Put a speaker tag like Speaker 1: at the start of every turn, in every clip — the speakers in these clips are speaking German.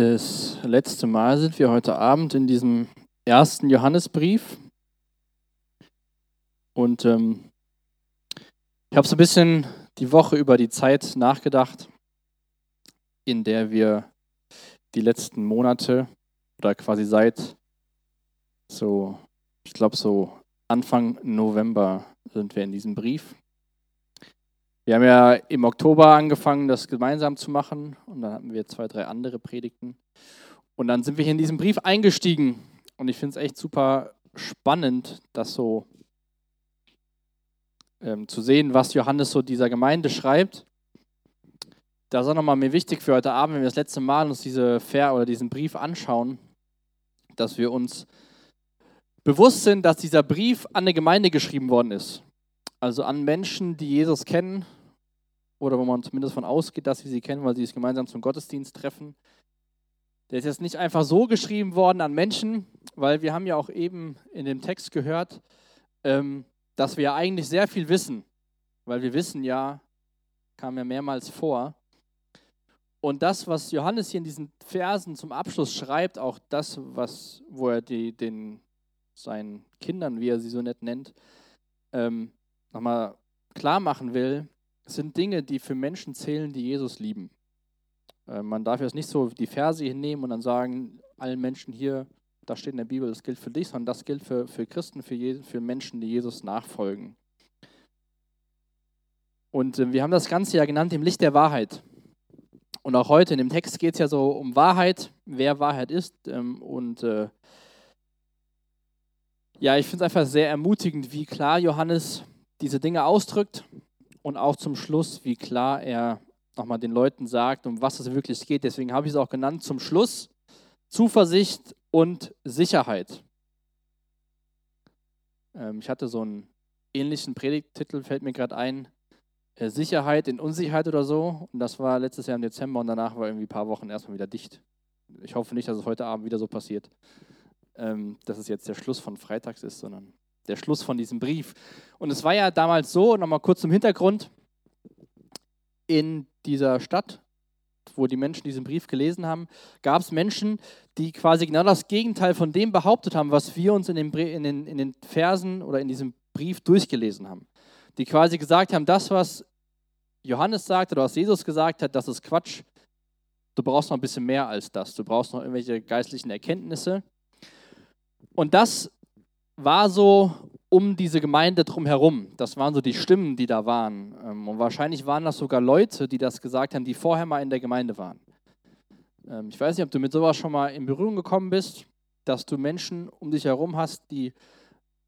Speaker 1: Das letzte Mal sind wir heute Abend in diesem ersten Johannesbrief. Und ähm, ich habe so ein bisschen die Woche über die Zeit nachgedacht, in der wir die letzten Monate oder quasi seit so, ich glaube so Anfang November sind wir in diesem Brief. Wir haben ja im Oktober angefangen, das gemeinsam zu machen und dann hatten wir zwei, drei andere Predigten. Und dann sind wir hier in diesen Brief eingestiegen und ich finde es echt super spannend, das so ähm, zu sehen, was Johannes so dieser Gemeinde schreibt. Das ist auch nochmal mir wichtig für heute Abend, wenn wir das letzte Mal uns diese Fair oder diesen Brief anschauen, dass wir uns bewusst sind, dass dieser Brief an eine Gemeinde geschrieben worden ist. Also an Menschen, die Jesus kennen oder wo man zumindest von ausgeht, dass sie sie kennen, weil sie es gemeinsam zum Gottesdienst treffen. Der ist jetzt nicht einfach so geschrieben worden an Menschen, weil wir haben ja auch eben in dem Text gehört, ähm, dass wir ja eigentlich sehr viel wissen, weil wir wissen ja, kam ja mehrmals vor. Und das, was Johannes hier in diesen Versen zum Abschluss schreibt, auch das, was, wo er die, den, seinen Kindern, wie er sie so nett nennt, ähm, nochmal klar machen will, sind Dinge, die für Menschen zählen, die Jesus lieben. Äh, man darf jetzt nicht so die Verse hinnehmen und dann sagen, allen Menschen hier, da steht in der Bibel, das gilt für dich, sondern das gilt für, für Christen, für, Je für Menschen, die Jesus nachfolgen. Und äh, wir haben das Ganze ja genannt im Licht der Wahrheit. Und auch heute in dem Text geht es ja so um Wahrheit, wer Wahrheit ist. Ähm, und äh, ja, ich finde es einfach sehr ermutigend, wie klar Johannes diese Dinge ausdrückt und auch zum Schluss, wie klar er nochmal den Leuten sagt, um was es wirklich geht. Deswegen habe ich es auch genannt, zum Schluss Zuversicht und Sicherheit. Ähm, ich hatte so einen ähnlichen Predigttitel, fällt mir gerade ein, äh, Sicherheit in Unsicherheit oder so. Und das war letztes Jahr im Dezember und danach war irgendwie ein paar Wochen erstmal wieder dicht. Ich hoffe nicht, dass es heute Abend wieder so passiert, ähm, dass es jetzt der Schluss von Freitags ist, sondern der Schluss von diesem Brief. Und es war ja damals so, nochmal kurz zum Hintergrund, in dieser Stadt, wo die Menschen diesen Brief gelesen haben, gab es Menschen, die quasi genau das Gegenteil von dem behauptet haben, was wir uns in den, in, den, in den Versen oder in diesem Brief durchgelesen haben. Die quasi gesagt haben, das, was Johannes sagt oder was Jesus gesagt hat, das ist Quatsch. Du brauchst noch ein bisschen mehr als das. Du brauchst noch irgendwelche geistlichen Erkenntnisse. Und das war so um diese Gemeinde drumherum. Das waren so die Stimmen, die da waren. Ähm, und wahrscheinlich waren das sogar Leute, die das gesagt haben, die vorher mal in der Gemeinde waren. Ähm, ich weiß nicht, ob du mit sowas schon mal in Berührung gekommen bist, dass du Menschen um dich herum hast, die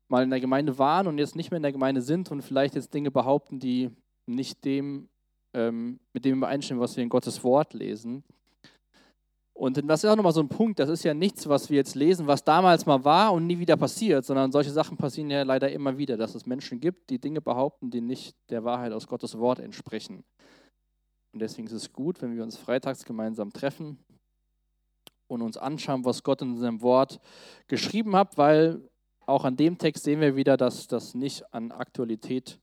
Speaker 1: mal in der Gemeinde waren und jetzt nicht mehr in der Gemeinde sind und vielleicht jetzt Dinge behaupten, die nicht dem, ähm, mit dem übereinstimmen, was wir in Gottes Wort lesen. Und das ist auch nochmal so ein Punkt, das ist ja nichts, was wir jetzt lesen, was damals mal war und nie wieder passiert, sondern solche Sachen passieren ja leider immer wieder, dass es Menschen gibt, die Dinge behaupten, die nicht der Wahrheit aus Gottes Wort entsprechen. Und deswegen ist es gut, wenn wir uns freitags gemeinsam treffen und uns anschauen, was Gott in seinem Wort geschrieben hat, weil auch an dem Text sehen wir wieder, dass das nicht an Aktualität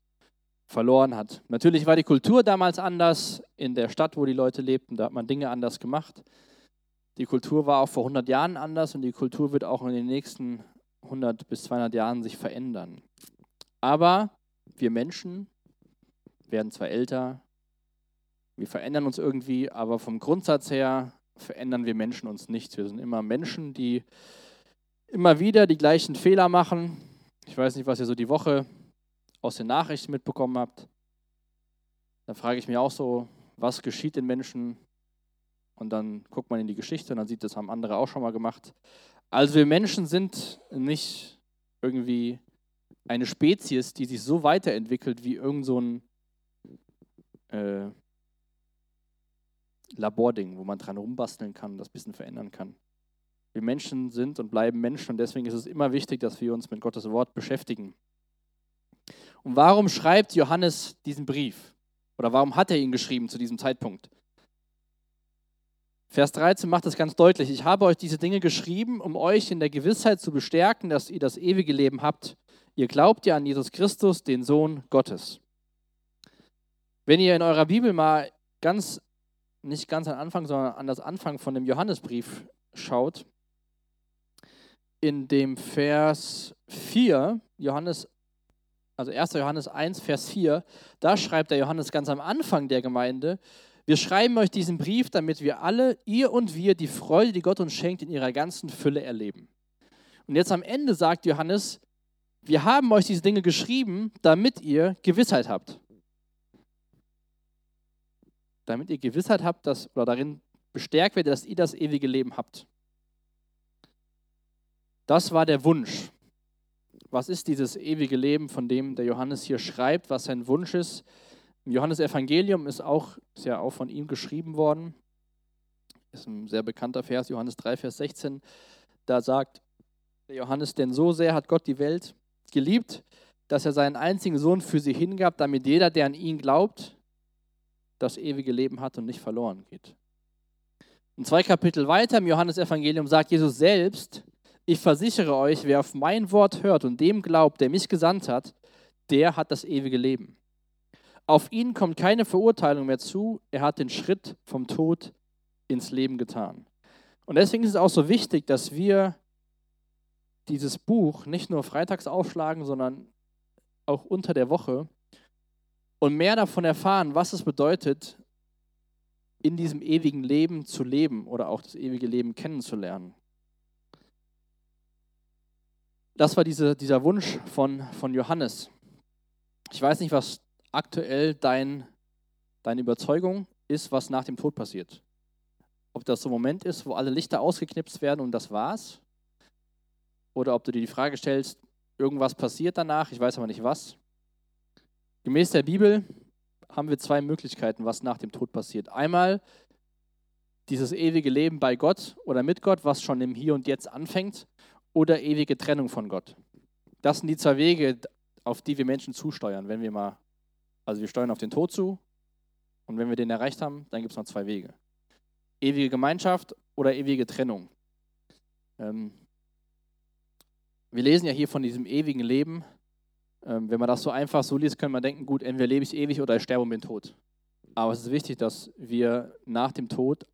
Speaker 1: verloren hat. Natürlich war die Kultur damals anders in der Stadt, wo die Leute lebten, da hat man Dinge anders gemacht. Die Kultur war auch vor 100 Jahren anders und die Kultur wird auch in den nächsten 100 bis 200 Jahren sich verändern. Aber wir Menschen werden zwar älter, wir verändern uns irgendwie, aber vom Grundsatz her verändern wir Menschen uns nicht. Wir sind immer Menschen, die immer wieder die gleichen Fehler machen. Ich weiß nicht, was ihr so die Woche aus den Nachrichten mitbekommen habt. Da frage ich mich auch so, was geschieht den Menschen, und dann guckt man in die Geschichte und dann sieht, das haben andere auch schon mal gemacht. Also wir Menschen sind nicht irgendwie eine Spezies, die sich so weiterentwickelt wie irgend so ein äh, Labording, wo man dran rumbasteln kann, das ein bisschen verändern kann. Wir Menschen sind und bleiben Menschen und deswegen ist es immer wichtig, dass wir uns mit Gottes Wort beschäftigen. Und warum schreibt Johannes diesen Brief? Oder warum hat er ihn geschrieben zu diesem Zeitpunkt? Vers 13 macht es ganz deutlich. Ich habe euch diese Dinge geschrieben, um euch in der Gewissheit zu bestärken, dass ihr das ewige Leben habt. Ihr glaubt ja an Jesus Christus, den Sohn Gottes. Wenn ihr in eurer Bibel mal ganz nicht ganz an Anfang, sondern an das Anfang von dem Johannesbrief schaut, in dem Vers 4, Johannes, also 1. Johannes 1, Vers 4, da schreibt der Johannes ganz am Anfang der Gemeinde, wir schreiben euch diesen Brief, damit wir alle, ihr und wir, die Freude, die Gott uns schenkt, in ihrer ganzen Fülle erleben. Und jetzt am Ende sagt Johannes, wir haben euch diese Dinge geschrieben, damit ihr Gewissheit habt. Damit ihr Gewissheit habt, dass, oder darin bestärkt werdet, dass ihr das ewige Leben habt. Das war der Wunsch. Was ist dieses ewige Leben, von dem der Johannes hier schreibt, was sein Wunsch ist? Im Johannesevangelium ist auch, ist ja auch von ihm geschrieben worden. Ist ein sehr bekannter Vers, Johannes 3, Vers 16. Da sagt der Johannes, denn so sehr hat Gott die Welt geliebt, dass er seinen einzigen Sohn für sie hingab, damit jeder, der an ihn glaubt, das ewige Leben hat und nicht verloren geht. Und zwei Kapitel weiter im Johannesevangelium sagt Jesus selbst, ich versichere euch, wer auf mein Wort hört und dem glaubt, der mich gesandt hat, der hat das ewige Leben. Auf ihn kommt keine Verurteilung mehr zu, er hat den Schritt vom Tod ins Leben getan. Und deswegen ist es auch so wichtig, dass wir dieses Buch nicht nur freitags aufschlagen, sondern auch unter der Woche und mehr davon erfahren, was es bedeutet, in diesem ewigen Leben zu leben oder auch das ewige Leben kennenzulernen das war diese, dieser Wunsch von, von Johannes. Ich weiß nicht, was aktuell dein, deine Überzeugung ist, was nach dem Tod passiert. Ob das so ein Moment ist, wo alle Lichter ausgeknipst werden und das war's. Oder ob du dir die Frage stellst, irgendwas passiert danach, ich weiß aber nicht was. Gemäß der Bibel haben wir zwei Möglichkeiten, was nach dem Tod passiert. Einmal dieses ewige Leben bei Gott oder mit Gott, was schon im Hier und Jetzt anfängt oder ewige Trennung von Gott. Das sind die zwei Wege, auf die wir Menschen zusteuern, wenn wir mal, also wir steuern auf den Tod zu und wenn wir den erreicht haben, dann gibt es noch zwei Wege. Ewige Gemeinschaft oder ewige Trennung. Ähm, wir lesen ja hier von diesem ewigen Leben. Ähm, wenn man das so einfach so liest, kann man denken, gut, entweder lebe ich ewig oder ich sterbe und bin tot. Aber es ist wichtig, dass wir nach dem Tod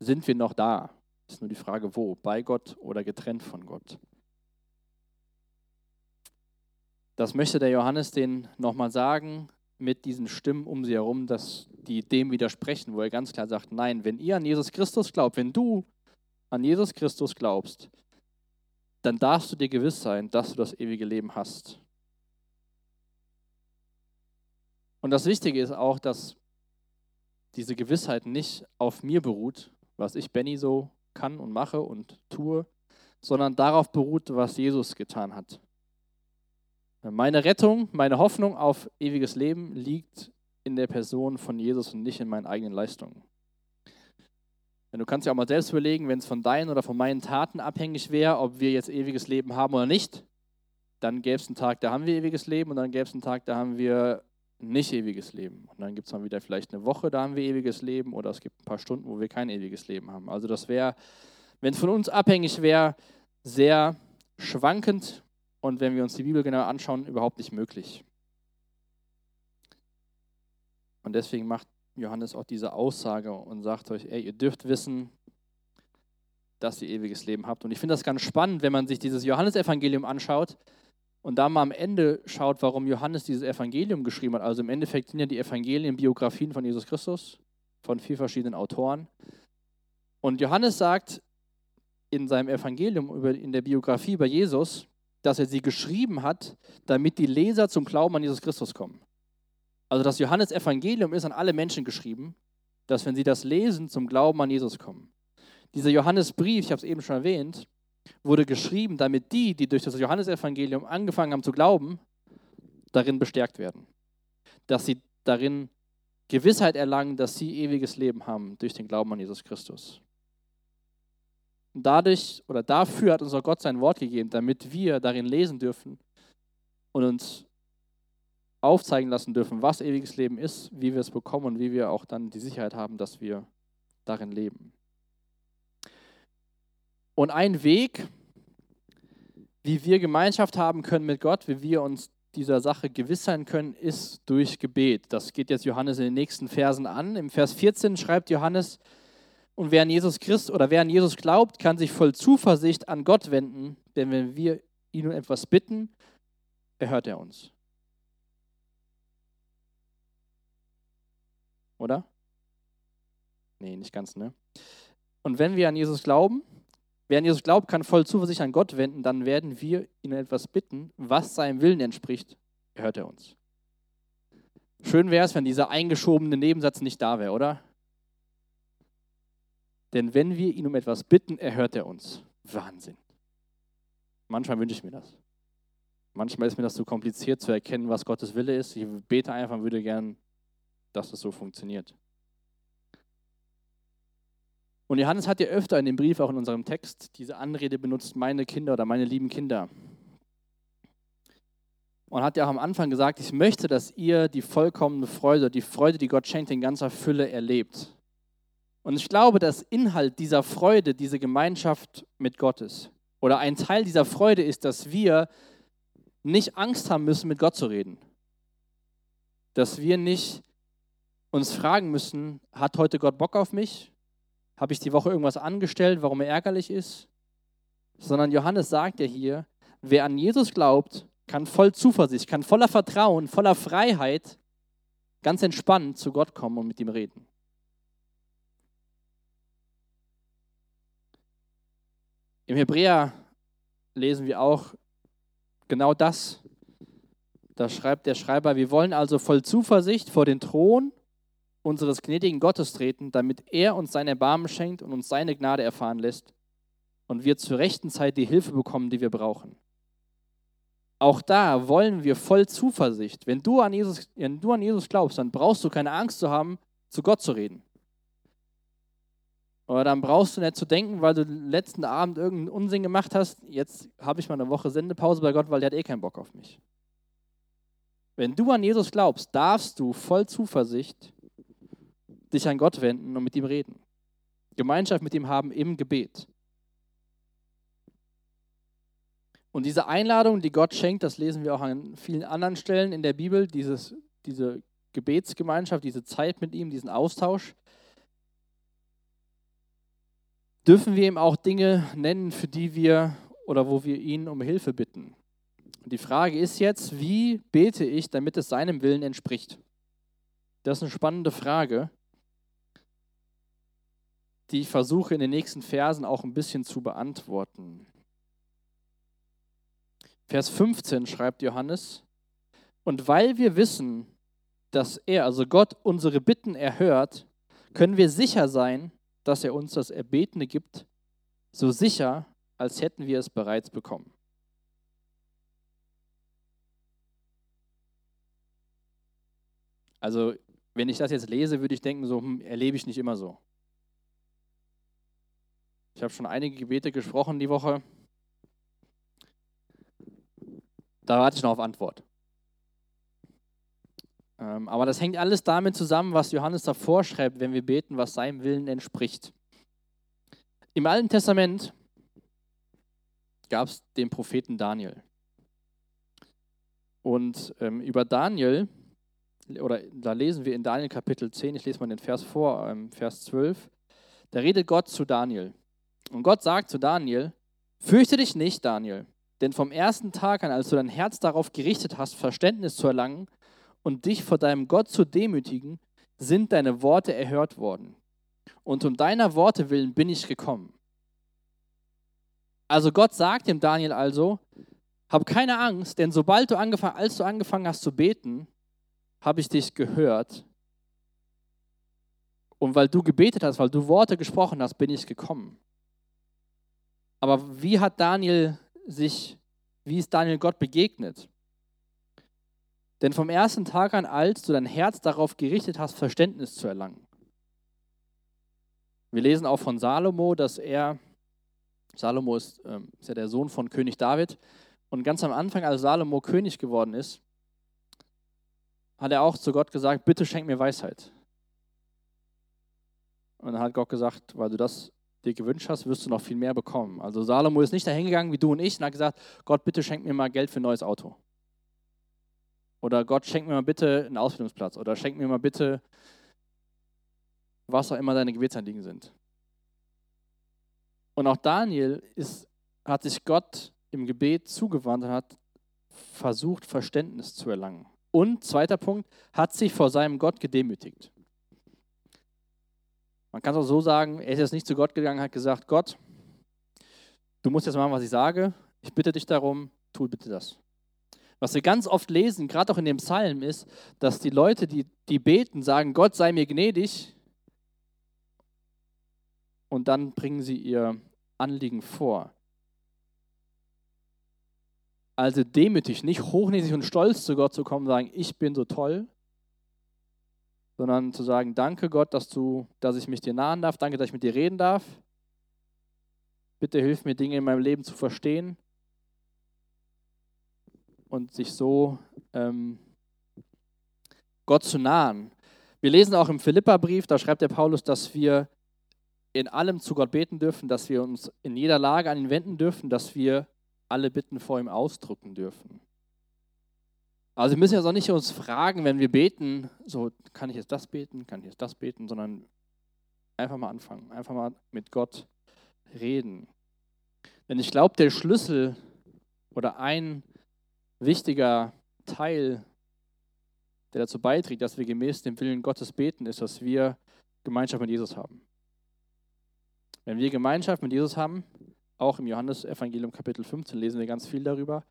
Speaker 1: sind wir noch da. Ist nur die Frage, wo? Bei Gott oder getrennt von Gott? Das möchte der Johannes den nochmal sagen mit diesen Stimmen um sie herum, dass die dem widersprechen, wo er ganz klar sagt, nein, wenn ihr an Jesus Christus glaubt, wenn du an Jesus Christus glaubst, dann darfst du dir gewiss sein, dass du das ewige Leben hast. Und das Wichtige ist auch, dass diese Gewissheit nicht auf mir beruht, was ich Benny so kann und mache und tue, sondern darauf beruht, was Jesus getan hat. Meine Rettung, meine Hoffnung auf ewiges Leben liegt in der Person von Jesus und nicht in meinen eigenen Leistungen. Du kannst ja auch mal selbst überlegen, wenn es von deinen oder von meinen Taten abhängig wäre, ob wir jetzt ewiges Leben haben oder nicht, dann gäbe es einen Tag, da haben wir ewiges Leben und dann gäbe es einen Tag, da haben wir nicht ewiges Leben. Und dann gibt es mal wieder vielleicht eine Woche, da haben wir ewiges Leben oder es gibt ein paar Stunden, wo wir kein ewiges Leben haben. Also das wäre, wenn es von uns abhängig wäre, sehr schwankend und wenn wir uns die Bibel genau anschauen, überhaupt nicht möglich. Und deswegen macht Johannes auch diese Aussage und sagt euch, ey, ihr dürft wissen, dass ihr ewiges Leben habt. Und ich finde das ganz spannend, wenn man sich dieses Johannesevangelium anschaut und da mal am Ende schaut, warum Johannes dieses Evangelium geschrieben hat. Also im Endeffekt sind ja die Evangelien Biografien von Jesus Christus, von vier verschiedenen Autoren. Und Johannes sagt in seinem Evangelium, in der Biografie über Jesus, dass er sie geschrieben hat, damit die Leser zum Glauben an Jesus Christus kommen. Also das Johannes Evangelium ist an alle Menschen geschrieben, dass wenn sie das lesen, zum Glauben an Jesus kommen. Dieser Johannesbrief, ich habe es eben schon erwähnt, wurde geschrieben, damit die, die durch das Johannesevangelium angefangen haben zu glauben, darin bestärkt werden. Dass sie darin Gewissheit erlangen, dass sie ewiges Leben haben durch den Glauben an Jesus Christus. Und dadurch oder dafür hat unser Gott sein Wort gegeben, damit wir darin lesen dürfen und uns aufzeigen lassen dürfen, was ewiges Leben ist, wie wir es bekommen und wie wir auch dann die Sicherheit haben, dass wir darin leben. Und ein Weg, wie wir Gemeinschaft haben können mit Gott, wie wir uns dieser Sache gewiss sein können, ist durch Gebet. Das geht jetzt Johannes in den nächsten Versen an. Im Vers 14 schreibt Johannes, und wer an Jesus Christ oder wer an Jesus glaubt, kann sich voll Zuversicht an Gott wenden, denn wenn wir ihn um etwas bitten, erhört er uns. Oder? Nee, nicht ganz, ne? Und wenn wir an Jesus glauben, wer an Jesus glaubt, kann voll Zuversicht an Gott wenden, dann werden wir ihn etwas bitten, was seinem Willen entspricht, erhört er uns. Schön wäre es, wenn dieser eingeschobene Nebensatz nicht da wäre, oder? Denn wenn wir ihn um etwas bitten, erhört er uns. Wahnsinn. Manchmal wünsche ich mir das. Manchmal ist mir das zu kompliziert zu erkennen, was Gottes Wille ist. Ich bete einfach und würde gern, dass es so funktioniert. Und Johannes hat ja öfter in dem Brief, auch in unserem Text, diese Anrede benutzt, meine Kinder oder meine lieben Kinder. Und hat ja auch am Anfang gesagt, ich möchte, dass ihr die vollkommene Freude, die Freude, die Gott schenkt, in ganzer Fülle erlebt. Und ich glaube, dass Inhalt dieser Freude diese Gemeinschaft mit Gott ist. Oder ein Teil dieser Freude ist, dass wir nicht Angst haben müssen, mit Gott zu reden. Dass wir nicht uns fragen müssen, hat heute Gott Bock auf mich? Habe ich die Woche irgendwas angestellt, warum er ärgerlich ist? Sondern Johannes sagt ja hier, wer an Jesus glaubt, kann voll Zuversicht, kann voller Vertrauen, voller Freiheit ganz entspannt zu Gott kommen und mit ihm reden. Im Hebräer lesen wir auch genau das. Da schreibt der Schreiber, wir wollen also voll Zuversicht vor den Thron unseres gnädigen Gottes treten, damit er uns sein Erbarmen schenkt und uns seine Gnade erfahren lässt und wir zur rechten Zeit die Hilfe bekommen, die wir brauchen. Auch da wollen wir voll Zuversicht. Wenn du an Jesus, wenn du an Jesus glaubst, dann brauchst du keine Angst zu haben, zu Gott zu reden. Oder dann brauchst du nicht zu denken, weil du letzten Abend irgendeinen Unsinn gemacht hast, jetzt habe ich mal eine Woche Sendepause bei Gott, weil der hat eh keinen Bock auf mich. Wenn du an Jesus glaubst, darfst du voll Zuversicht dich an Gott wenden und mit ihm reden. Gemeinschaft mit ihm haben im Gebet. Und diese Einladung, die Gott schenkt, das lesen wir auch an vielen anderen Stellen in der Bibel, dieses, diese Gebetsgemeinschaft, diese Zeit mit ihm, diesen Austausch, dürfen wir ihm auch Dinge nennen, für die wir oder wo wir ihn um Hilfe bitten. Die Frage ist jetzt, wie bete ich, damit es seinem Willen entspricht? Das ist eine spannende Frage die ich versuche in den nächsten Versen auch ein bisschen zu beantworten. Vers 15 schreibt Johannes, und weil wir wissen, dass er, also Gott, unsere Bitten erhört, können wir sicher sein, dass er uns das Erbetene gibt, so sicher, als hätten wir es bereits bekommen. Also, wenn ich das jetzt lese, würde ich denken, so hm, erlebe ich nicht immer so. Ich habe schon einige Gebete gesprochen die Woche. Da warte ich noch auf Antwort. Ähm, aber das hängt alles damit zusammen, was Johannes da vorschreibt, wenn wir beten, was seinem Willen entspricht. Im Alten Testament gab es den Propheten Daniel. Und ähm, über Daniel, oder da lesen wir in Daniel Kapitel 10, ich lese mal den Vers vor, ähm, Vers 12, da redet Gott zu Daniel. Und Gott sagt zu Daniel, fürchte dich nicht, Daniel, denn vom ersten Tag an, als du dein Herz darauf gerichtet hast, Verständnis zu erlangen und dich vor deinem Gott zu demütigen, sind deine Worte erhört worden. Und um deiner Worte willen bin ich gekommen. Also Gott sagt dem Daniel also, hab keine Angst, denn sobald du angefangen, als du angefangen hast zu beten, habe ich dich gehört. Und weil du gebetet hast, weil du Worte gesprochen hast, bin ich gekommen. Aber wie hat Daniel sich, wie ist Daniel Gott begegnet? Denn vom ersten Tag an, als du dein Herz darauf gerichtet hast, Verständnis zu erlangen. Wir lesen auch von Salomo, dass er, Salomo ist, äh, ist ja der Sohn von König David, und ganz am Anfang, als Salomo König geworden ist, hat er auch zu Gott gesagt, bitte schenk mir Weisheit. Und dann hat Gott gesagt, weil du das dir gewünscht hast, wirst du noch viel mehr bekommen. Also Salomo ist nicht dahin gegangen wie du und ich und hat gesagt, Gott, bitte schenk mir mal Geld für ein neues Auto. Oder Gott, schenk mir mal bitte einen Ausbildungsplatz. Oder schenk mir mal bitte, was auch immer deine Gebetsanliegen sind. Und auch Daniel ist, hat sich Gott im Gebet zugewandt und hat versucht, Verständnis zu erlangen. Und zweiter Punkt, hat sich vor seinem Gott gedemütigt. Man kann es auch so sagen, er ist jetzt nicht zu Gott gegangen, hat gesagt, Gott, du musst jetzt machen, was ich sage. Ich bitte dich darum, tu bitte das. Was wir ganz oft lesen, gerade auch in dem Psalm, ist, dass die Leute, die, die beten, sagen, Gott sei mir gnädig. Und dann bringen sie ihr Anliegen vor. Also demütig, nicht hochnäsig und stolz zu Gott zu kommen und sagen, ich bin so toll, sondern zu sagen, danke Gott, dass du, dass ich mich dir nahen darf, danke, dass ich mit dir reden darf. Bitte hilf mir, Dinge in meinem Leben zu verstehen und sich so ähm, Gott zu nahen. Wir lesen auch im Philippa-Brief, da schreibt der Paulus, dass wir in allem zu Gott beten dürfen, dass wir uns in jeder Lage an ihn wenden dürfen, dass wir alle Bitten vor ihm ausdrücken dürfen. Also wir müssen ja auch nicht uns fragen, wenn wir beten, so kann ich jetzt das beten, kann ich jetzt das beten, sondern einfach mal anfangen, einfach mal mit Gott reden. Denn ich glaube, der Schlüssel oder ein wichtiger Teil, der dazu beiträgt, dass wir gemäß dem Willen Gottes beten, ist, dass wir Gemeinschaft mit Jesus haben. Wenn wir Gemeinschaft mit Jesus haben, auch im Johannesevangelium Kapitel 15 lesen wir ganz viel darüber,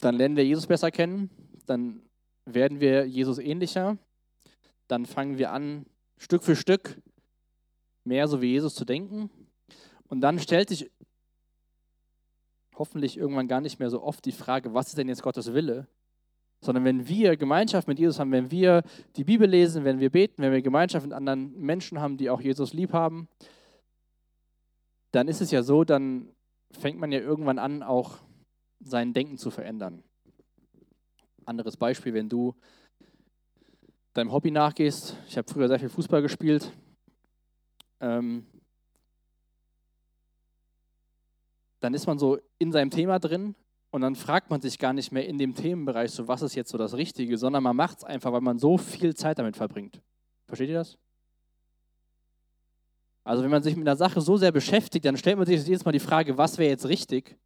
Speaker 1: dann lernen wir Jesus besser kennen, dann werden wir Jesus ähnlicher, dann fangen wir an, Stück für Stück mehr so wie Jesus zu denken. Und dann stellt sich hoffentlich irgendwann gar nicht mehr so oft die Frage, was ist denn jetzt Gottes Wille? Sondern wenn wir Gemeinschaft mit Jesus haben, wenn wir die Bibel lesen, wenn wir beten, wenn wir Gemeinschaft mit anderen Menschen haben, die auch Jesus lieb haben, dann ist es ja so, dann fängt man ja irgendwann an, auch sein Denken zu verändern. Anderes Beispiel, wenn du deinem Hobby nachgehst. Ich habe früher sehr viel Fußball gespielt. Ähm, dann ist man so in seinem Thema drin und dann fragt man sich gar nicht mehr in dem Themenbereich, so was ist jetzt so das Richtige, sondern man macht es einfach, weil man so viel Zeit damit verbringt. Versteht ihr das? Also wenn man sich mit einer Sache so sehr beschäftigt, dann stellt man sich jedes Mal die Frage, was wäre jetzt richtig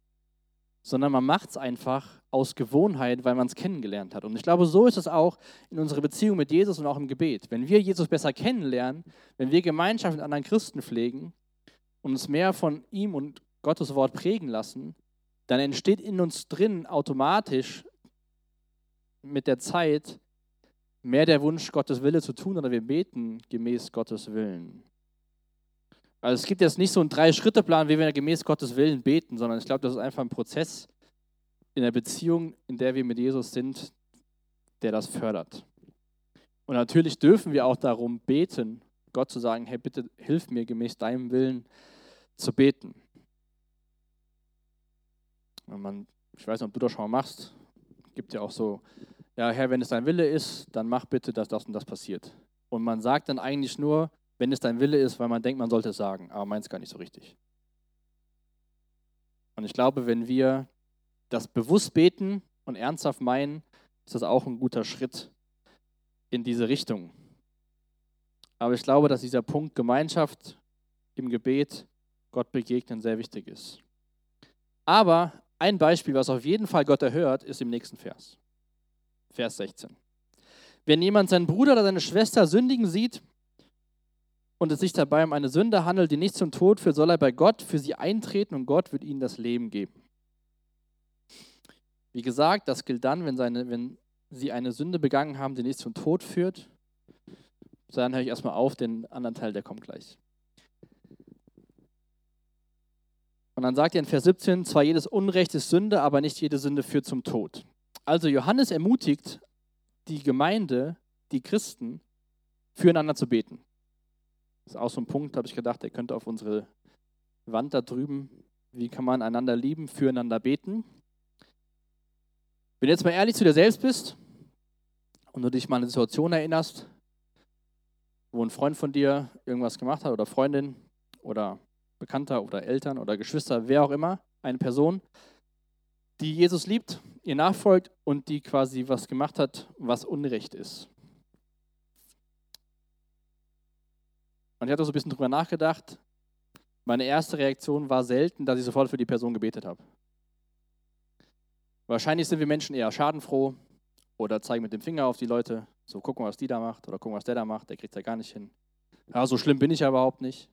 Speaker 1: sondern man macht es einfach aus Gewohnheit, weil man es kennengelernt hat. Und ich glaube, so ist es auch in unserer Beziehung mit Jesus und auch im Gebet. Wenn wir Jesus besser kennenlernen, wenn wir Gemeinschaft mit anderen Christen pflegen und uns mehr von ihm und Gottes Wort prägen lassen, dann entsteht in uns drin automatisch mit der Zeit mehr der Wunsch, Gottes Wille zu tun oder wir beten gemäß Gottes Willen. Also es gibt jetzt nicht so einen Drei-Schritte-Plan, wie wir gemäß Gottes Willen beten, sondern ich glaube, das ist einfach ein Prozess in der Beziehung, in der wir mit Jesus sind, der das fördert. Und natürlich dürfen wir auch darum beten, Gott zu sagen, hey, bitte hilf mir gemäß deinem Willen zu beten. Und man, ich weiß nicht, ob du das schon mal machst, gibt ja auch so, ja Herr, wenn es dein Wille ist, dann mach bitte, dass das und das passiert. Und man sagt dann eigentlich nur, wenn es dein Wille ist, weil man denkt, man sollte es sagen, aber meint es gar nicht so richtig. Und ich glaube, wenn wir das bewusst beten und ernsthaft meinen, ist das auch ein guter Schritt in diese Richtung. Aber ich glaube, dass dieser Punkt Gemeinschaft im Gebet, Gott begegnen, sehr wichtig ist. Aber ein Beispiel, was auf jeden Fall Gott erhört, ist im nächsten Vers. Vers 16. Wenn jemand seinen Bruder oder seine Schwester sündigen sieht, und es sich dabei um eine Sünde handelt, die nicht zum Tod führt, soll er bei Gott für sie eintreten und Gott wird ihnen das Leben geben. Wie gesagt, das gilt dann, wenn, seine, wenn sie eine Sünde begangen haben, die nicht zum Tod führt. Dann höre ich erstmal auf, den anderen Teil, der kommt gleich. Und dann sagt er in Vers 17, zwar jedes Unrecht ist Sünde, aber nicht jede Sünde führt zum Tod. Also Johannes ermutigt die Gemeinde, die Christen, füreinander zu beten. Das ist auch so ein Punkt, habe ich gedacht, der könnte auf unsere Wand da drüben. Wie kann man einander lieben, füreinander beten? Wenn du jetzt mal ehrlich zu dir selbst bist und du dich mal an eine Situation erinnerst, wo ein Freund von dir irgendwas gemacht hat oder Freundin oder Bekannter oder Eltern oder Geschwister, wer auch immer, eine Person, die Jesus liebt, ihr nachfolgt und die quasi was gemacht hat, was Unrecht ist. Und ich hatte so ein bisschen drüber nachgedacht. Meine erste Reaktion war selten, dass ich sofort für die Person gebetet habe. Wahrscheinlich sind wir Menschen eher schadenfroh oder zeigen mit dem Finger auf die Leute, so gucken, was die da macht oder gucken, was der da macht, der kriegt es ja gar nicht hin. Ja, so schlimm bin ich ja überhaupt nicht.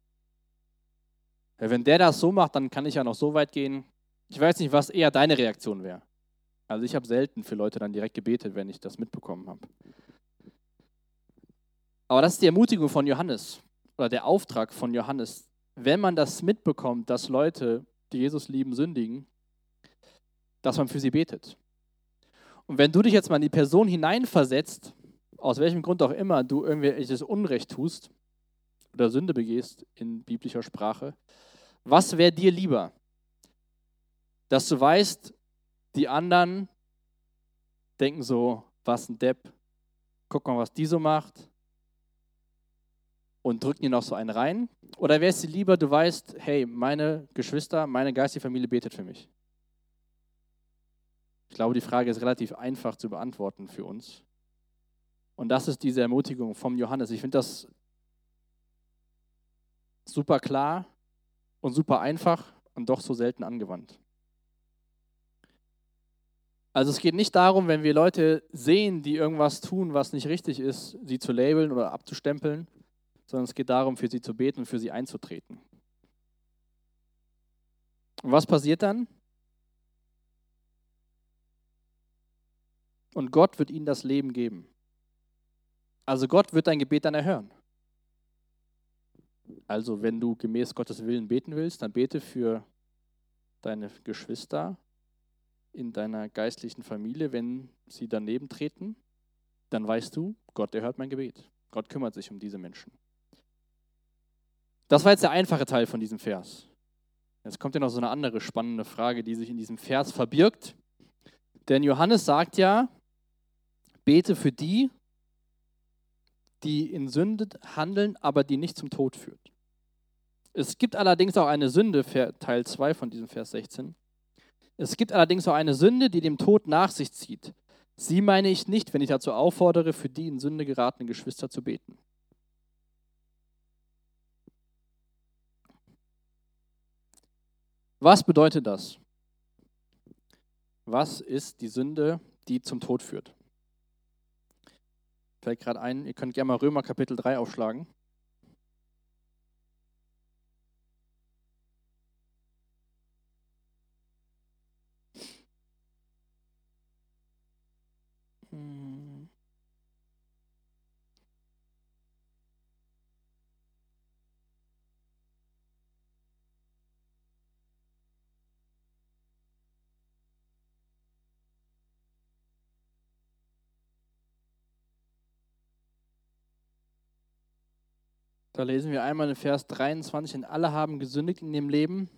Speaker 1: Ja, wenn der das so macht, dann kann ich ja noch so weit gehen. Ich weiß nicht, was eher deine Reaktion wäre. Also ich habe selten für Leute dann direkt gebetet, wenn ich das mitbekommen habe. Aber das ist die Ermutigung von Johannes oder der Auftrag von Johannes. Wenn man das mitbekommt, dass Leute, die Jesus lieben, sündigen, dass man für sie betet. Und wenn du dich jetzt mal in die Person hineinversetzt, aus welchem Grund auch immer du irgendwelches Unrecht tust oder Sünde begehst in biblischer Sprache, was wäre dir lieber? Dass du weißt, die anderen denken so, was ein Depp, guck mal, was die so macht und drücken dir noch so einen rein? Oder wäre es dir lieber, du weißt, hey, meine Geschwister, meine geistige Familie betet für mich? Ich glaube, die Frage ist relativ einfach zu beantworten für uns. Und das ist diese Ermutigung vom Johannes. Ich finde das super klar und super einfach und doch so selten angewandt. Also es geht nicht darum, wenn wir Leute sehen, die irgendwas tun, was nicht richtig ist, sie zu labeln oder abzustempeln, sondern es geht darum, für sie zu beten und für sie einzutreten. Und was passiert dann? Und Gott wird ihnen das Leben geben. Also Gott wird dein Gebet dann erhören. Also wenn du gemäß Gottes Willen beten willst, dann bete für deine Geschwister in deiner geistlichen Familie, wenn sie daneben treten, dann weißt du, Gott erhört mein Gebet. Gott kümmert sich um diese Menschen. Das war jetzt der einfache Teil von diesem Vers. Jetzt kommt ja noch so eine andere spannende Frage, die sich in diesem Vers verbirgt. Denn Johannes sagt ja, bete für die, die in Sünde handeln, aber die nicht zum Tod führt. Es gibt allerdings auch eine Sünde, Teil 2 von diesem Vers 16. Es gibt allerdings auch eine Sünde, die dem Tod nach sich zieht. Sie meine ich nicht, wenn ich dazu auffordere, für die in Sünde geratenen Geschwister zu beten. Was bedeutet das? Was ist die Sünde, die zum Tod führt? Fällt gerade ein, ihr könnt gerne mal Römer Kapitel 3 aufschlagen. Da lesen wir einmal in Vers 23, denn alle haben gesündigt in ihrem Leben.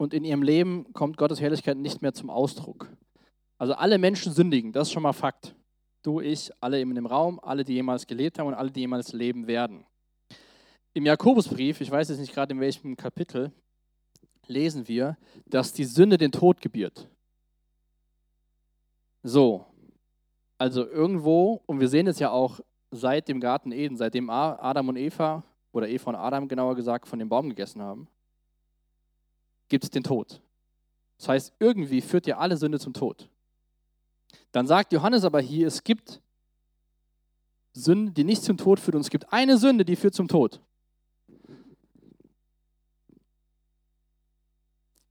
Speaker 1: Und in ihrem Leben kommt Gottes Herrlichkeit nicht mehr zum Ausdruck. Also alle Menschen sündigen, das ist schon mal Fakt. Du, ich, alle in dem Raum, alle, die jemals gelebt haben und alle, die jemals leben werden. Im Jakobusbrief, ich weiß jetzt nicht gerade in welchem Kapitel, lesen wir, dass die Sünde den Tod gebiert. So, also irgendwo, und wir sehen es ja auch seit dem Garten Eden, seitdem Adam und Eva, oder Eva und Adam genauer gesagt, von dem Baum gegessen haben, gibt es den Tod. Das heißt, irgendwie führt ja alle Sünde zum Tod. Dann sagt Johannes aber hier, es gibt Sünde, die nicht zum Tod führt, und es gibt eine Sünde, die führt zum Tod.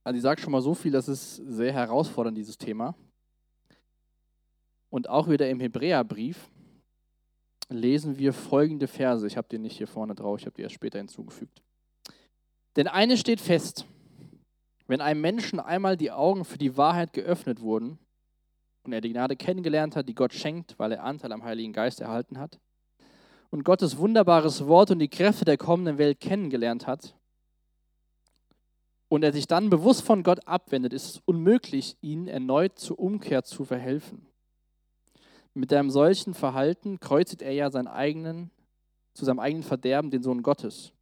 Speaker 1: Also ich sage schon mal so viel, das ist sehr herausfordernd, dieses Thema. Und auch wieder im Hebräerbrief lesen wir folgende Verse. Ich habe die nicht hier vorne drauf, ich habe die erst später hinzugefügt. Denn eines steht fest, wenn einem Menschen einmal die Augen für die Wahrheit geöffnet wurden und er die Gnade kennengelernt hat, die Gott schenkt, weil er Anteil am Heiligen Geist erhalten hat, und Gottes wunderbares Wort und die Kräfte der kommenden Welt kennengelernt hat, und er sich dann bewusst von Gott abwendet, ist es unmöglich, ihn erneut zur Umkehr zu verhelfen. Mit einem solchen Verhalten kreuzigt er ja seinen eigenen, zu seinem eigenen Verderben den Sohn Gottes.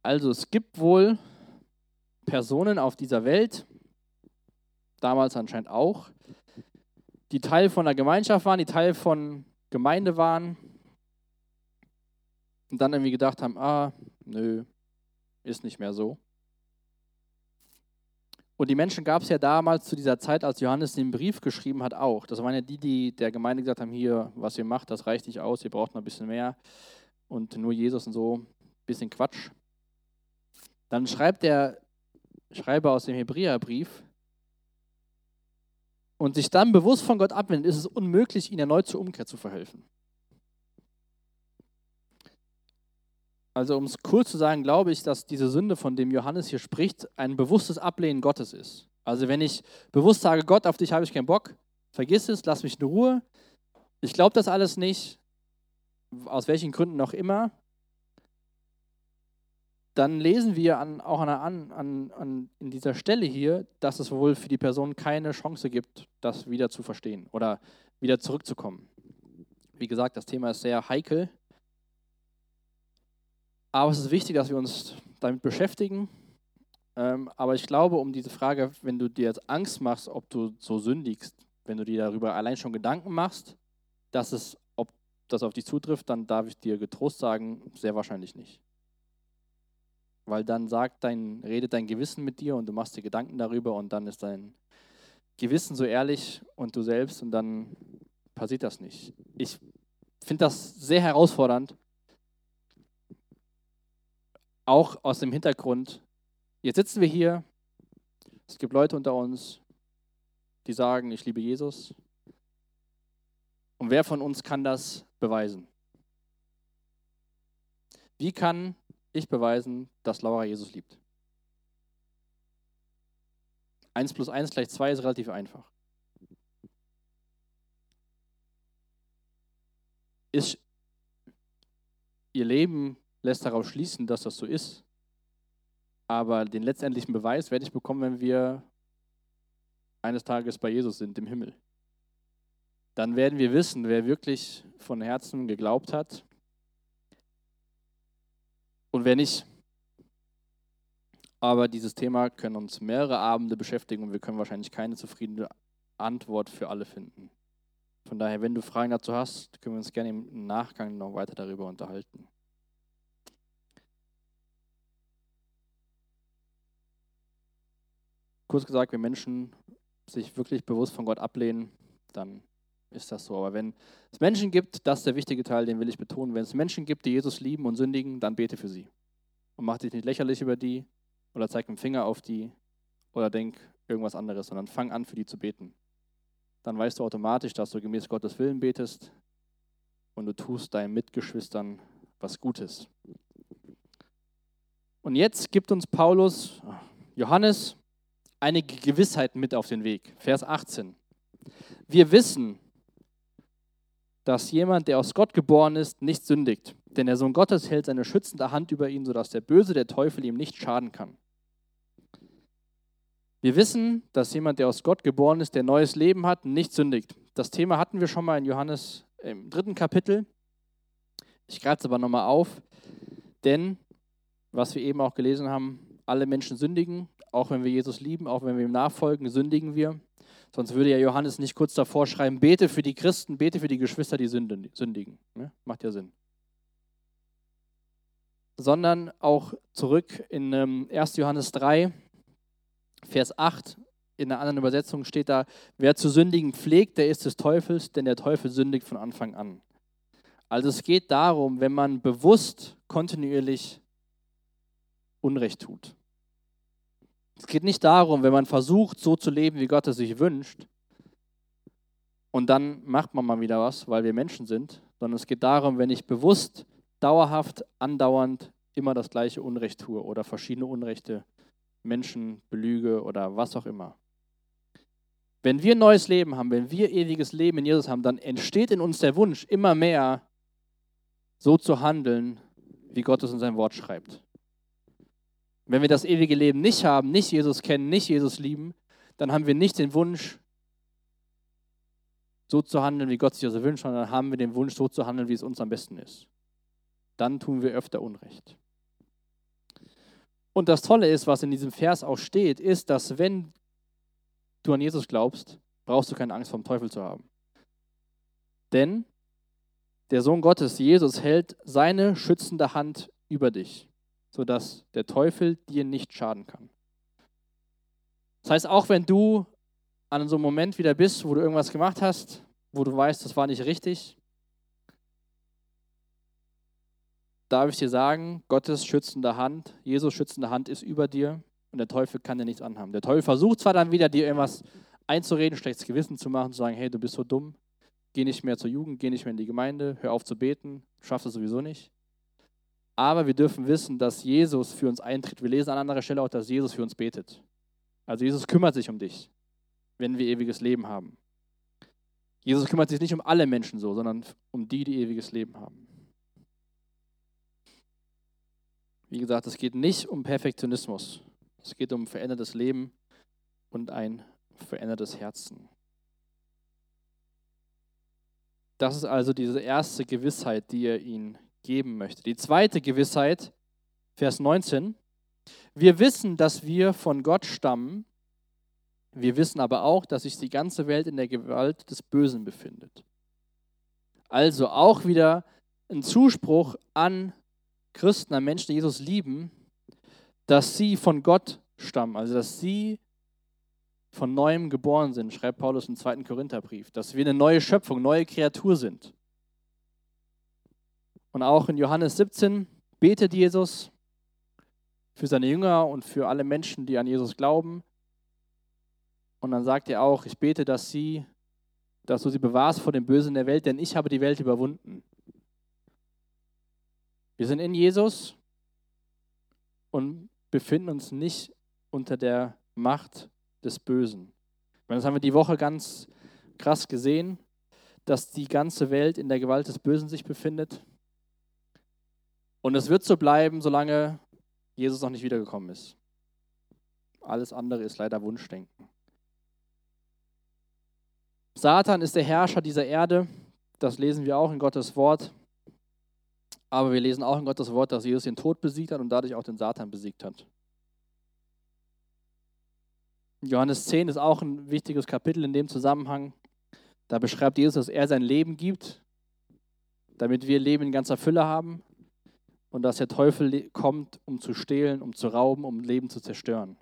Speaker 1: Also es gibt wohl Personen auf dieser Welt, damals anscheinend auch, die Teil von einer Gemeinschaft waren, die Teil von Gemeinde waren und dann irgendwie gedacht haben, ah, nö, ist nicht mehr so. Und die Menschen gab es ja damals zu dieser Zeit, als Johannes den Brief geschrieben hat, auch. Das waren ja die, die der Gemeinde gesagt haben, hier, was ihr macht, das reicht nicht aus, ihr braucht noch ein bisschen mehr. Und nur Jesus und so, bisschen Quatsch. Dann schreibt der Schreiber aus dem Hebräerbrief, und sich dann bewusst von Gott abwendet, ist es unmöglich, ihn erneut zur Umkehr zu verhelfen. Also um es kurz zu sagen, glaube ich, dass diese Sünde, von dem Johannes hier spricht, ein bewusstes Ablehnen Gottes ist. Also wenn ich bewusst sage, Gott, auf dich habe ich keinen Bock, vergiss es, lass mich in Ruhe, ich glaube das alles nicht, aus welchen Gründen auch immer, dann lesen wir an, auch an, an, an, in dieser Stelle hier, dass es wohl für die Person keine Chance gibt, das wieder zu verstehen oder wieder zurückzukommen. Wie gesagt, das Thema ist sehr heikel, aber es ist wichtig, dass wir uns damit beschäftigen. Ähm, aber ich glaube, um diese Frage, wenn du dir jetzt Angst machst, ob du so sündigst, wenn du dir darüber allein schon Gedanken machst, dass es, ob das auf dich zutrifft, dann darf ich dir getrost sagen, sehr wahrscheinlich nicht. Weil dann sagt dein, redet dein Gewissen mit dir und du machst dir Gedanken darüber und dann ist dein Gewissen so ehrlich und du selbst und dann passiert das nicht. Ich finde das sehr herausfordernd, auch aus dem Hintergrund, jetzt sitzen wir hier, es gibt Leute unter uns, die sagen, ich liebe Jesus. Und wer von uns kann das beweisen? Wie kann ich beweisen, dass Laura Jesus liebt? 1 plus 1 gleich 2 ist relativ einfach. Ist ihr Leben lässt darauf schließen, dass das so ist. Aber den letztendlichen Beweis werde ich bekommen, wenn wir eines Tages bei Jesus sind im Himmel. Dann werden wir wissen, wer wirklich von Herzen geglaubt hat und wer nicht. Aber dieses Thema können uns mehrere Abende beschäftigen und wir können wahrscheinlich keine zufriedene Antwort für alle finden. Von daher, wenn du Fragen dazu hast, können wir uns gerne im Nachgang noch weiter darüber unterhalten. Kurz gesagt, wenn Menschen sich wirklich bewusst von Gott ablehnen, dann ist das so. Aber wenn es Menschen gibt, das ist der wichtige Teil, den will ich betonen, wenn es Menschen gibt, die Jesus lieben und sündigen, dann bete für sie. Und mach dich nicht lächerlich über die oder zeig dem Finger auf die oder denk irgendwas anderes, sondern fang an, für die zu beten. Dann weißt du automatisch, dass du gemäß Gottes Willen betest und du tust deinen Mitgeschwistern was Gutes. Und jetzt gibt uns Paulus, Johannes, einige Gewissheiten mit auf den Weg. Vers 18. Wir wissen, dass jemand, der aus Gott geboren ist, nicht sündigt, denn der Sohn Gottes hält seine schützende Hand über ihn, sodass der Böse, der Teufel, ihm nicht schaden kann. Wir wissen, dass jemand, der aus Gott geboren ist, der neues Leben hat, nicht sündigt. Das Thema hatten wir schon mal in Johannes im dritten Kapitel. Ich greife es aber nochmal auf, denn, was wir eben auch gelesen haben, alle Menschen sündigen auch wenn wir Jesus lieben, auch wenn wir ihm nachfolgen, sündigen wir. Sonst würde ja Johannes nicht kurz davor schreiben, bete für die Christen, bete für die Geschwister, die sündigen. Ne? Macht ja Sinn. Sondern auch zurück in ähm, 1. Johannes 3, Vers 8, in einer anderen Übersetzung steht da, wer zu sündigen pflegt, der ist des Teufels, denn der Teufel sündigt von Anfang an. Also es geht darum, wenn man bewusst kontinuierlich Unrecht tut. Es geht nicht darum, wenn man versucht, so zu leben, wie Gott es sich wünscht, und dann macht man mal wieder was, weil wir Menschen sind, sondern es geht darum, wenn ich bewusst, dauerhaft, andauernd immer das gleiche Unrecht tue oder verschiedene Unrechte Menschen belüge oder was auch immer. Wenn wir neues Leben haben, wenn wir ewiges Leben in Jesus haben, dann entsteht in uns der Wunsch, immer mehr so zu handeln, wie Gott es in seinem Wort schreibt. Wenn wir das ewige Leben nicht haben, nicht Jesus kennen, nicht Jesus lieben, dann haben wir nicht den Wunsch, so zu handeln, wie Gott sich das wünscht, sondern haben wir den Wunsch, so zu handeln, wie es uns am besten ist. Dann tun wir öfter Unrecht. Und das Tolle ist, was in diesem Vers auch steht, ist, dass wenn du an Jesus glaubst, brauchst du keine Angst vom Teufel zu haben. Denn der Sohn Gottes, Jesus, hält seine schützende Hand über dich, sodass der Teufel dir nicht schaden kann. Das heißt, auch wenn du an so einem Moment wieder bist, wo du irgendwas gemacht hast, wo du weißt, das war nicht richtig, darf ich dir sagen, Gottes schützende Hand, Jesus schützende Hand ist über dir und der Teufel kann dir nichts anhaben. Der Teufel versucht zwar dann wieder, dir irgendwas einzureden, schlechtes Gewissen zu machen, zu sagen, hey, du bist so dumm, geh nicht mehr zur Jugend, geh nicht mehr in die Gemeinde, hör auf zu beten, schaffst es sowieso nicht. Aber wir dürfen wissen, dass Jesus für uns eintritt. Wir lesen an anderer Stelle auch, dass Jesus für uns betet. Also Jesus kümmert sich um dich, wenn wir ewiges Leben haben. Jesus kümmert sich nicht um alle Menschen so, sondern um die, die ewiges Leben haben. Wie gesagt, es geht nicht um Perfektionismus. Es geht um verändertes Leben und ein verändertes Herzen. Das ist also diese erste Gewissheit, die er ihnen geben möchte. Die zweite Gewissheit, Vers 19. Wir wissen, dass wir von Gott stammen. Wir wissen aber auch, dass sich die ganze Welt in der Gewalt des Bösen befindet. Also auch wieder ein Zuspruch an Christen, an Menschen, die Jesus lieben, dass sie von Gott stammen, also dass sie von neuem geboren sind, schreibt Paulus im zweiten Korintherbrief, dass wir eine neue Schöpfung, neue Kreatur sind. Und auch in Johannes 17 betet Jesus für seine Jünger und für alle Menschen, die an Jesus glauben. Und dann sagt er auch, ich bete, dass sie, dass du sie bewahrst vor dem Bösen der Welt, denn ich habe die Welt überwunden. Wir sind in Jesus und befinden uns nicht unter der Macht des Bösen. Das haben wir die Woche ganz krass gesehen, dass die ganze Welt in der Gewalt des Bösen sich befindet. Und es wird so bleiben, solange Jesus noch nicht wiedergekommen ist. Alles andere ist leider Wunschdenken. Satan ist der Herrscher dieser Erde. Das lesen wir auch in Gottes Wort. Aber wir lesen auch in Gottes Wort, dass Jesus den Tod besiegt hat und dadurch auch den Satan besiegt hat. Johannes 10 ist auch ein wichtiges Kapitel in dem Zusammenhang. Da beschreibt Jesus, dass er sein Leben gibt, damit wir Leben in ganzer Fülle haben und dass der Teufel kommt, um zu stehlen, um zu rauben, um Leben zu zerstören.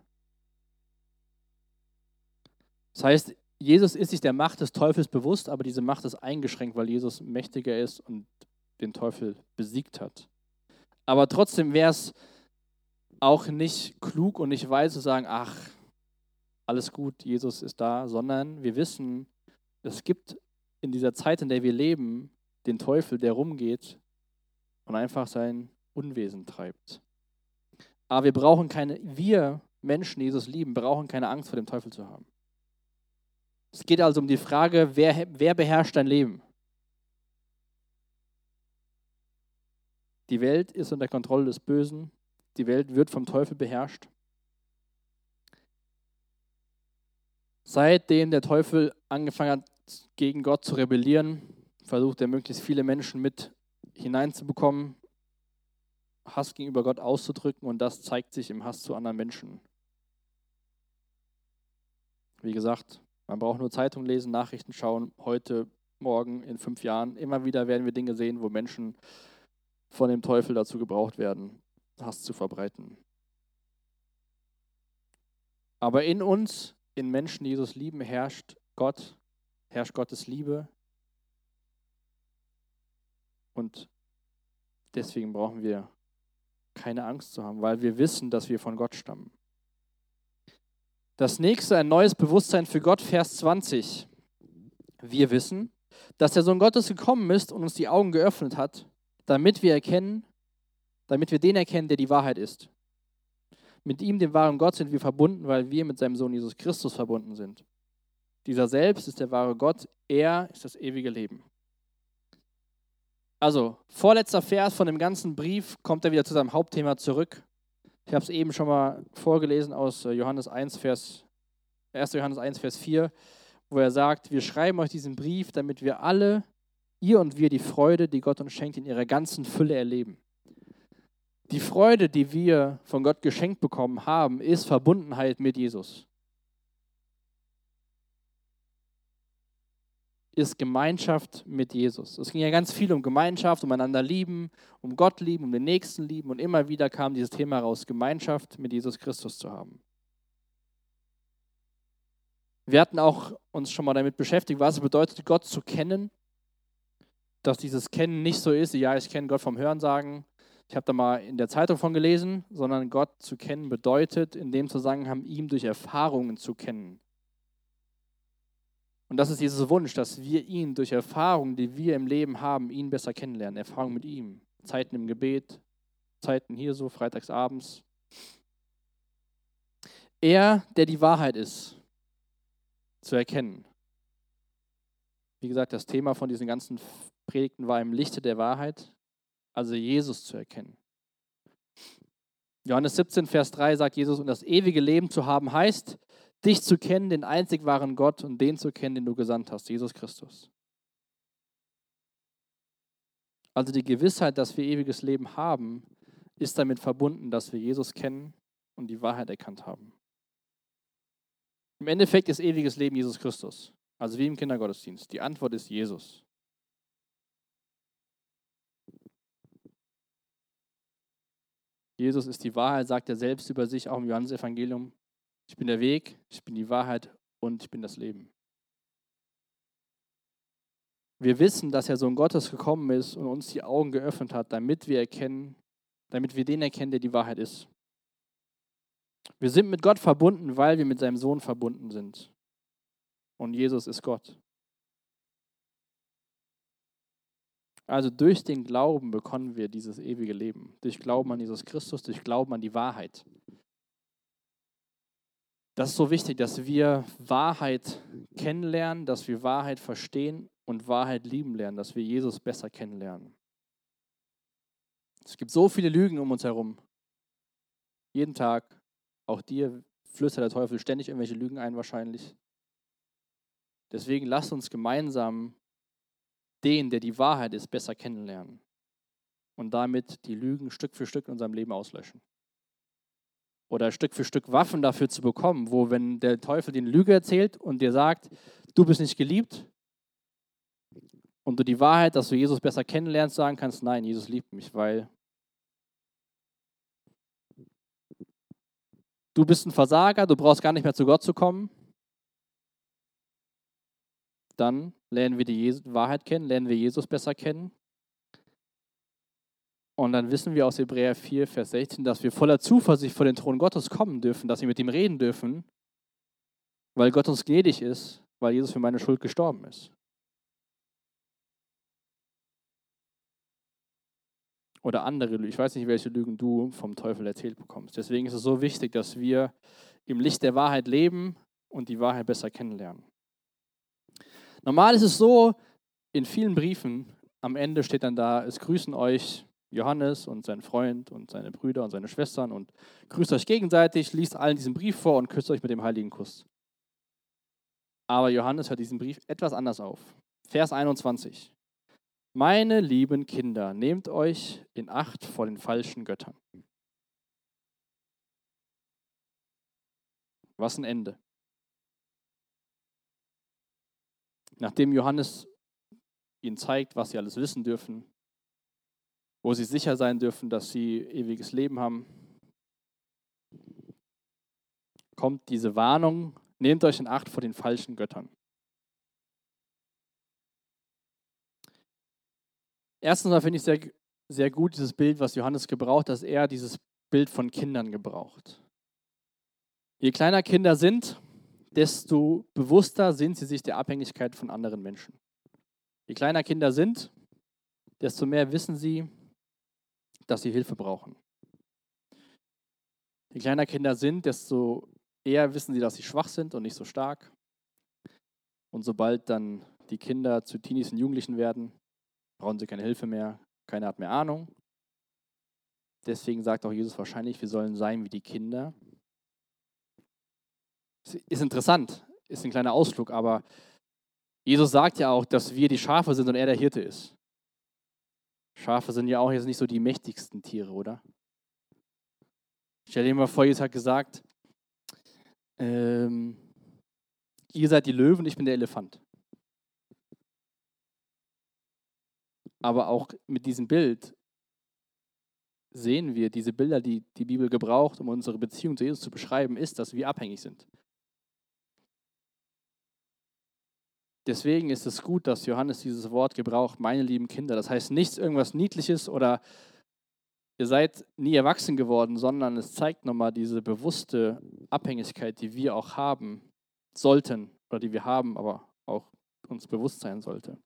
Speaker 1: Das heißt, Jesus ist sich der Macht des Teufels bewusst, aber diese Macht ist eingeschränkt, weil Jesus mächtiger ist und den Teufel besiegt hat. Aber trotzdem wäre es auch nicht klug und nicht weise zu sagen, ach, alles gut, Jesus ist da, sondern wir wissen, es gibt in dieser Zeit, in der wir leben, den Teufel, der rumgeht und einfach sein Unwesen treibt. Aber wir brauchen keine, wir Menschen, die Jesus lieben, brauchen keine Angst vor dem Teufel zu haben. Es geht also um die Frage, wer, wer beherrscht dein Leben? Die Welt ist unter Kontrolle des Bösen. Die Welt wird vom Teufel beherrscht. Seitdem der Teufel angefangen hat, gegen Gott zu rebellieren, versucht er möglichst viele Menschen mit hineinzubekommen, Hass gegenüber Gott auszudrücken und das zeigt sich im Hass zu anderen Menschen. Wie gesagt, man braucht nur Zeitung lesen, Nachrichten schauen, heute, morgen, in fünf Jahren. Immer wieder werden wir Dinge sehen, wo Menschen von dem Teufel dazu gebraucht werden, Hass zu verbreiten. Aber in uns, in Menschen, die Jesus lieben, herrscht Gott, herrscht Gottes Liebe. Und deswegen brauchen wir keine Angst zu haben, weil wir wissen, dass wir von Gott stammen. Das nächste, ein neues Bewusstsein für Gott, Vers 20. Wir wissen, dass der Sohn Gottes gekommen ist und uns die Augen geöffnet hat, damit wir erkennen, damit wir den erkennen, der die Wahrheit ist. Mit ihm, dem wahren Gott, sind wir verbunden, weil wir mit seinem Sohn Jesus Christus verbunden sind. Dieser selbst ist der wahre Gott, er ist das ewige Leben. Also, vorletzter Vers von dem ganzen Brief kommt er wieder zu seinem Hauptthema zurück. Ich habe es eben schon mal vorgelesen aus äh, Johannes 1, Vers, 1. Johannes 1, Vers 4, wo er sagt, wir schreiben euch diesen Brief, damit wir alle ihr und wir die Freude, die Gott uns schenkt, in ihrer ganzen Fülle erleben. Die Freude, die wir von Gott geschenkt bekommen haben, ist Verbundenheit mit Jesus. Ist Gemeinschaft mit Jesus. Es ging ja ganz viel um Gemeinschaft, um einander lieben, um Gott lieben, um den Nächsten lieben. Und immer wieder kam dieses Thema raus, Gemeinschaft mit Jesus Christus zu haben. Wir hatten auch uns schon mal damit beschäftigt, was es bedeutet, Gott zu kennen. Dass dieses Kennen nicht so ist, ja, ich kenne Gott vom Hörensagen, ich habe da mal in der Zeitung von gelesen, sondern Gott zu kennen bedeutet in dem Zusammenhang, ihm durch Erfahrungen zu kennen. Und das ist dieses Wunsch, dass wir ihn durch Erfahrungen, die wir im Leben haben, ihn besser kennenlernen. Erfahrungen mit ihm. Zeiten im Gebet, Zeiten hier so, freitagsabends. Er, der die Wahrheit ist, zu erkennen. Wie gesagt, das Thema von diesen ganzen Predigten war im Lichte der Wahrheit also Jesus zu erkennen. Johannes 17, Vers 3 sagt Jesus, und das ewige Leben zu haben heißt, dich zu kennen, den einzig wahren Gott und den zu kennen, den du gesandt hast, Jesus Christus. Also die Gewissheit, dass wir ewiges Leben haben, ist damit verbunden, dass wir Jesus kennen und die Wahrheit erkannt haben. Im Endeffekt ist ewiges Leben Jesus Christus, also wie im Kindergottesdienst. Die Antwort ist Jesus. Jesus ist die Wahrheit, sagt er selbst über sich, auch im Johannesevangelium. Ich bin der Weg, ich bin die Wahrheit und ich bin das Leben. Wir wissen, dass der Sohn Gottes gekommen ist und uns die Augen geöffnet hat, damit wir erkennen, damit wir den erkennen, der die Wahrheit ist. Wir sind mit Gott verbunden, weil wir mit seinem Sohn verbunden sind. Und Jesus ist Gott. Also durch den Glauben bekommen wir dieses ewige Leben. Durch Glauben an Jesus Christus, durch Glauben an die Wahrheit. Das ist so wichtig, dass wir Wahrheit kennenlernen, dass wir Wahrheit verstehen und Wahrheit lieben lernen, dass wir Jesus besser kennenlernen. Es gibt so viele Lügen um uns herum. Jeden Tag, auch dir flüstert der Teufel ständig irgendwelche Lügen ein wahrscheinlich. Deswegen lasst uns gemeinsam den, der die Wahrheit ist, besser kennenlernen und damit die Lügen Stück für Stück in unserem Leben auslöschen. Oder Stück für Stück Waffen dafür zu bekommen, wo wenn der Teufel dir eine Lüge erzählt und dir sagt, du bist nicht geliebt und du die Wahrheit, dass du Jesus besser kennenlernst, sagen kannst, nein, Jesus liebt mich, weil du bist ein Versager, du brauchst gar nicht mehr zu Gott zu kommen, dann lernen wir die Wahrheit kennen, lernen wir Jesus besser kennen. Und dann wissen wir aus Hebräer 4, Vers 16, dass wir voller Zuversicht vor den Thron Gottes kommen dürfen, dass wir mit ihm reden dürfen, weil Gott uns gnädig ist, weil Jesus für meine Schuld gestorben ist. Oder andere Lügen. Ich weiß nicht, welche Lügen du vom Teufel erzählt bekommst. Deswegen ist es so wichtig, dass wir im Licht der Wahrheit leben und die Wahrheit besser kennenlernen. Normal ist es so, in vielen Briefen, am Ende steht dann da, es grüßen euch Johannes und sein Freund und seine Brüder und seine Schwestern und grüßt euch gegenseitig, liest allen diesen Brief vor und küsst euch mit dem heiligen Kuss. Aber Johannes hört diesen Brief etwas anders auf. Vers 21. Meine lieben Kinder, nehmt euch in Acht vor den falschen Göttern. Was ein Ende. Nachdem Johannes ihnen zeigt, was sie alles wissen dürfen, wo sie sicher sein dürfen, dass sie ewiges Leben haben, kommt diese Warnung, nehmt euch in Acht vor den falschen Göttern. Erstens finde ich sehr, sehr gut dieses Bild, was Johannes gebraucht, dass er dieses Bild von Kindern gebraucht. Je kleiner Kinder sind, desto bewusster sind sie sich der Abhängigkeit von anderen Menschen. Je kleiner Kinder sind, desto mehr wissen sie, dass sie Hilfe brauchen. Je kleiner Kinder sind, desto eher wissen sie, dass sie schwach sind und nicht so stark. Und sobald dann die Kinder zu Teenies und Jugendlichen werden, brauchen sie keine Hilfe mehr, keiner hat mehr Ahnung. Deswegen sagt auch Jesus wahrscheinlich, wir sollen sein wie die Kinder, ist interessant, ist ein kleiner Ausflug, aber Jesus sagt ja auch, dass wir die Schafe sind und er der Hirte ist. Schafe sind ja auch jetzt nicht so die mächtigsten Tiere, oder? Stell dir mal vor, Jesus hat gesagt, ähm, ihr seid die Löwen, ich bin der Elefant. Aber auch mit diesem Bild sehen wir, diese Bilder, die die Bibel gebraucht, um unsere Beziehung zu Jesus zu beschreiben, ist, dass wir abhängig sind. Deswegen ist es gut, dass Johannes dieses Wort gebraucht, meine lieben Kinder. Das heißt nichts irgendwas Niedliches oder ihr seid nie erwachsen geworden, sondern es zeigt nochmal diese bewusste Abhängigkeit, die wir auch haben sollten oder die wir haben, aber auch uns bewusst sein sollte.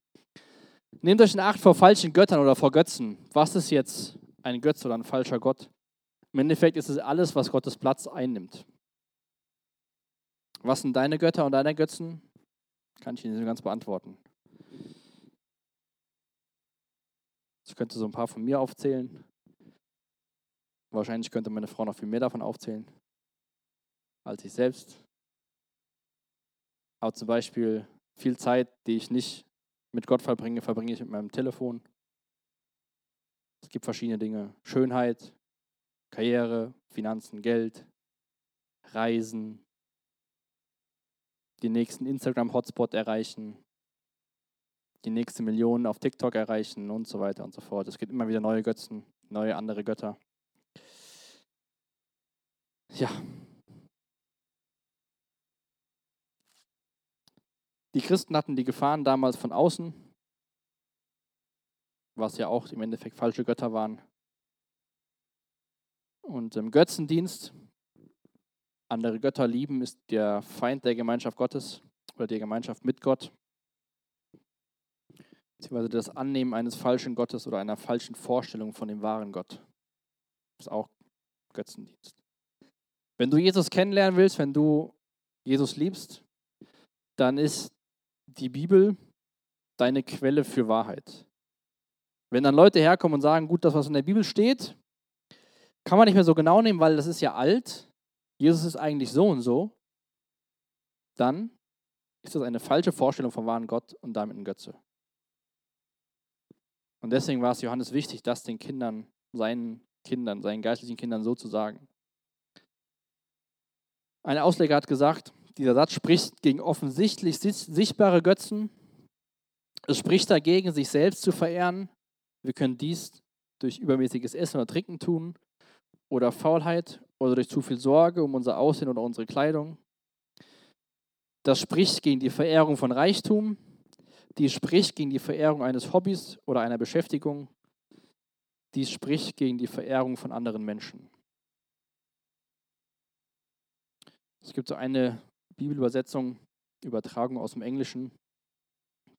Speaker 1: Nehmt euch in Acht vor falschen Göttern oder vor Götzen. Was ist jetzt ein Götze oder ein falscher Gott? Im Endeffekt ist es alles, was Gottes Platz einnimmt. Was sind deine Götter und deine Götzen? Kann ich Ihnen nicht ganz beantworten. Ich könnte so ein paar von mir aufzählen. Wahrscheinlich könnte meine Frau noch viel mehr davon aufzählen als ich selbst. Aber zum Beispiel viel Zeit, die ich nicht mit Gott verbringe, verbringe ich mit meinem Telefon. Es gibt verschiedene Dinge. Schönheit, Karriere, Finanzen, Geld, Reisen, die nächsten Instagram-Hotspot erreichen, die nächste Million auf TikTok erreichen und so weiter und so fort. Es gibt immer wieder neue Götzen, neue andere Götter. Ja. Die Christen hatten die Gefahren damals von außen, was ja auch im Endeffekt falsche Götter waren. Und im Götzendienst andere Götter lieben, ist der Feind der Gemeinschaft Gottes oder der Gemeinschaft mit Gott. Beziehungsweise das Annehmen eines falschen Gottes oder einer falschen Vorstellung von dem wahren Gott. Das ist auch Götzendienst. Wenn du Jesus kennenlernen willst, wenn du Jesus liebst, dann ist die Bibel deine Quelle für Wahrheit. Wenn dann Leute herkommen und sagen, gut, das, was in der Bibel steht, kann man nicht mehr so genau nehmen, weil das ist ja alt. Jesus ist eigentlich so und so, dann ist das eine falsche Vorstellung vom wahren Gott und damit ein Götze. Und deswegen war es Johannes wichtig, das den Kindern, seinen Kindern, seinen geistlichen Kindern so zu sagen. Ein Ausleger hat gesagt, dieser Satz spricht gegen offensichtlich sichtbare Götzen. Es spricht dagegen, sich selbst zu verehren. Wir können dies durch übermäßiges Essen oder Trinken tun oder Faulheit oder durch zu viel Sorge um unser Aussehen oder unsere Kleidung. Das spricht gegen die Verehrung von Reichtum, die spricht gegen die Verehrung eines Hobbys oder einer Beschäftigung, dies spricht gegen die Verehrung von anderen Menschen. Es gibt so eine Bibelübersetzung, Übertragung aus dem Englischen,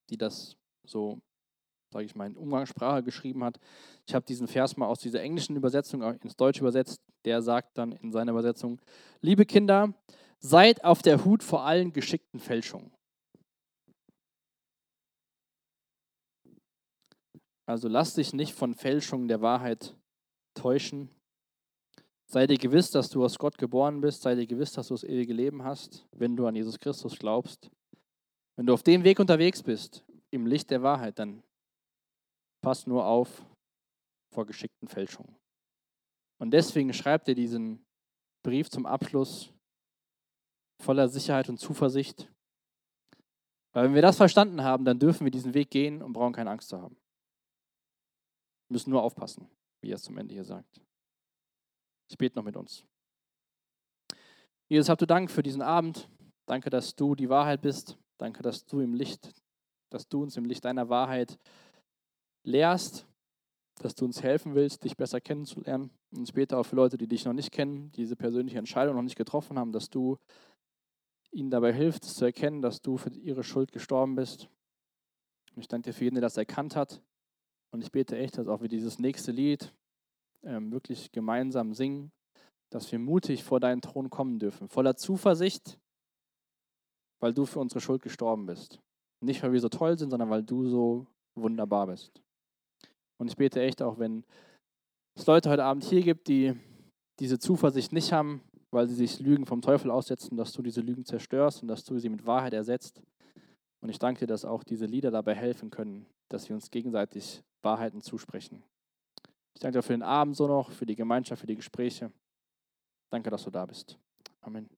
Speaker 1: die das so sage ich mal, in Umgangssprache geschrieben hat. Ich habe diesen Vers mal aus dieser englischen Übersetzung ins Deutsche übersetzt. Der sagt dann in seiner Übersetzung, liebe Kinder, seid auf der Hut vor allen geschickten Fälschungen. Also lass dich nicht von Fälschungen der Wahrheit täuschen. Sei dir gewiss, dass du aus Gott geboren bist. Sei dir gewiss, dass du das ewige Leben hast, wenn du an Jesus Christus glaubst. Wenn du auf dem Weg unterwegs bist, im Licht der Wahrheit, dann Pass nur auf vor geschickten Fälschungen. Und deswegen schreibt er diesen Brief zum Abschluss voller Sicherheit und Zuversicht. Weil wenn wir das verstanden haben, dann dürfen wir diesen Weg gehen und brauchen keine Angst zu haben. Wir müssen nur aufpassen, wie er es zum Ende hier sagt. Ich bete noch mit uns. Jesus, habt du Dank für diesen Abend. Danke, dass du die Wahrheit bist. Danke, dass du im Licht, dass du uns im Licht deiner Wahrheit lehrst, dass du uns helfen willst, dich besser kennenzulernen. Und später auch für Leute, die dich noch nicht kennen, diese persönliche Entscheidung noch nicht getroffen haben, dass du ihnen dabei hilfst, zu erkennen, dass du für ihre Schuld gestorben bist. Und ich danke dir für jeden, der das erkannt hat. Und ich bete echt, dass auch wir dieses nächste Lied ähm, wirklich gemeinsam singen, dass wir mutig vor deinen Thron kommen dürfen, voller Zuversicht, weil du für unsere Schuld gestorben bist. Nicht, weil wir so toll sind, sondern weil du so wunderbar bist. Und ich bete echt auch, wenn es Leute heute Abend hier gibt, die diese Zuversicht nicht haben, weil sie sich Lügen vom Teufel aussetzen, dass du diese Lügen zerstörst und dass du sie mit Wahrheit ersetzt. Und ich danke dir, dass auch diese Lieder dabei helfen können, dass wir uns gegenseitig Wahrheiten zusprechen. Ich danke dir für den Abend so noch, für die Gemeinschaft, für die Gespräche. Danke, dass du da bist. Amen.